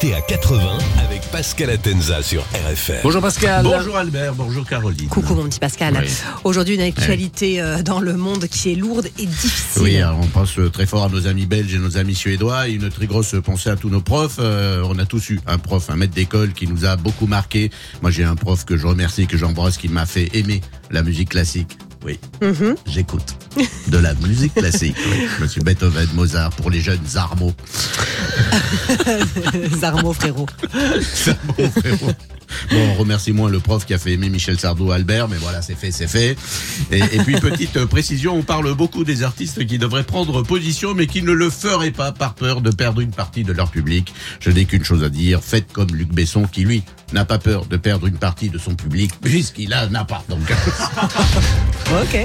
À 80 avec Pascal Atenza sur RFM. Bonjour Pascal. Bonjour Albert, bonjour Caroline. Coucou mon petit Pascal. Aujourd'hui une actualité euh, dans le monde qui est lourde et difficile. Oui, on pense euh, très fort à nos amis belges et nos amis suédois et une très grosse pensée à tous nos profs. Euh, on a tous eu un prof, un maître d'école qui nous a beaucoup marqué. Moi j'ai un prof que je remercie, que j'embrasse, qui m'a fait aimer la musique classique. Oui, Mhm. j'écoute de la musique classique. Oui. Monsieur Beethoven, Mozart, pour les jeunes Zarmo. Zarmo frérot. Zarmo, frérot. Bon, on remercie moins le prof qui a fait aimer Michel Sardou Albert, mais voilà, c'est fait, c'est fait. Et, et puis, petite précision, on parle beaucoup des artistes qui devraient prendre position, mais qui ne le feraient pas par peur de perdre une partie de leur public. Je n'ai qu'une chose à dire, faites comme Luc Besson, qui lui n'a pas peur de perdre une partie de son public, puisqu'il en a pas. Donc, Ok.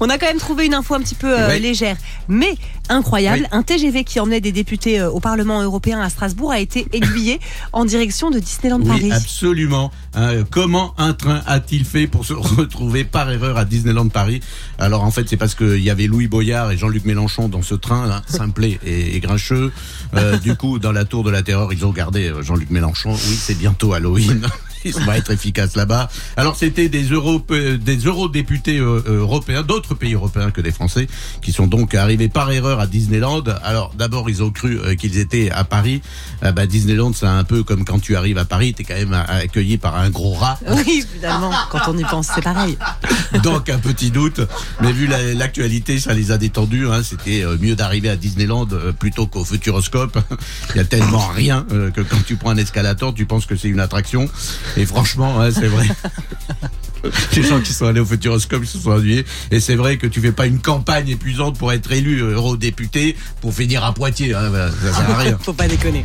On a quand même trouvé une info un petit peu euh, Oui. légère, mais incroyable. Oui. Un TGV qui emmenait des députés euh, au Parlement européen à Strasbourg a été aiguillé en direction de Disneyland oui, Paris. absolument. Hein, comment un train a-t-il fait pour se retrouver par erreur à Disneyland Paris? Alors en fait, c'est parce qu'il y avait Louis Boyard et Jean-Luc Mélenchon dans ce train, hein, simplet et, et grincheux. Euh, du coup, dans la tour de la terreur, ils ont gardé euh, Jean-Luc Mélenchon. Oui, c'est bientôt Halloween. Ils vont être efficaces là-bas. Alors c'était des euro des eurodéputés euh, euh, européens, d'autres pays européens que des Français, qui sont donc arrivés par erreur à Disneyland. Alors d'abord ils ont cru euh, qu'ils étaient à Paris. Euh, bah, Disneyland c'est un peu comme quand tu arrives à Paris, t'es quand même accueilli par un gros rat. Oui, finalement, quand on y pense, c'est pareil. Donc un petit doute, mais vu la- l'actualité, ça les a détendus. Hein. C'était euh, mieux d'arriver à Disneyland euh, plutôt qu'au Futuroscope. Il y a tellement rien euh, que quand tu prends un escalator, tu penses que c'est une attraction. Et franchement, hein, c'est vrai. Les gens qui sont allés au Futuroscope ils se sont ennuyés. Et c'est vrai que tu fais pas une campagne épuisante pour être élu euh, eurodéputé pour finir à Poitiers. Hein. Bah, Ça sert à rien. Faut pas déconner.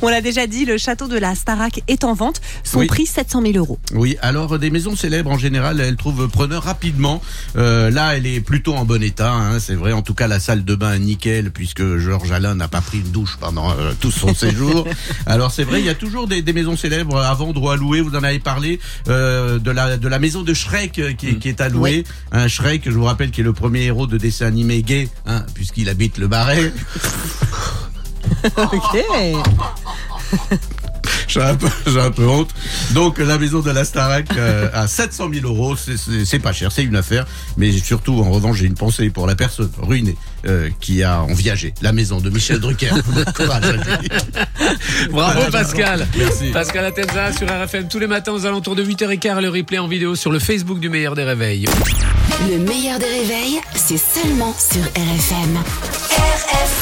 On l'a déjà dit, le château de la Starac est en vente. Son Oui. prix 700 000 euros. Oui, alors euh, des maisons célèbres en général, elles trouvent preneur rapidement. Euh, là, elle est plutôt en bon état, hein, c'est vrai. En tout cas, la salle de bain est nickel puisque Georges Alain n'a pas pris une douche pendant euh, tout son séjour. Alors c'est vrai, il y a toujours des, des maisons célèbres à vendre ou à louer. Vous en avez parlé euh, de la de la maison de Shrek qui, est- qui est à louer. Un Shrek, je vous rappelle, qui est le premier héros de dessin animé gay, hein, puisqu'il habite le Marais. Ok. J'ai un, peu, j'ai un peu honte. Donc la maison de la Starac euh, à 700 000 euros, c'est- c'est c'est pas cher, c'est une affaire. Mais surtout, en revanche, j'ai une pensée pour la personne ruinée euh, qui a enviagé la maison de Michel Drucker. Bravo Pascal. Merci. Pascal Atenza sur RFM tous les matins aux alentours de 8h15 le replay en vidéo sur le Facebook du meilleur des réveils. Le meilleur des réveils, c'est seulement sur RFM. RFM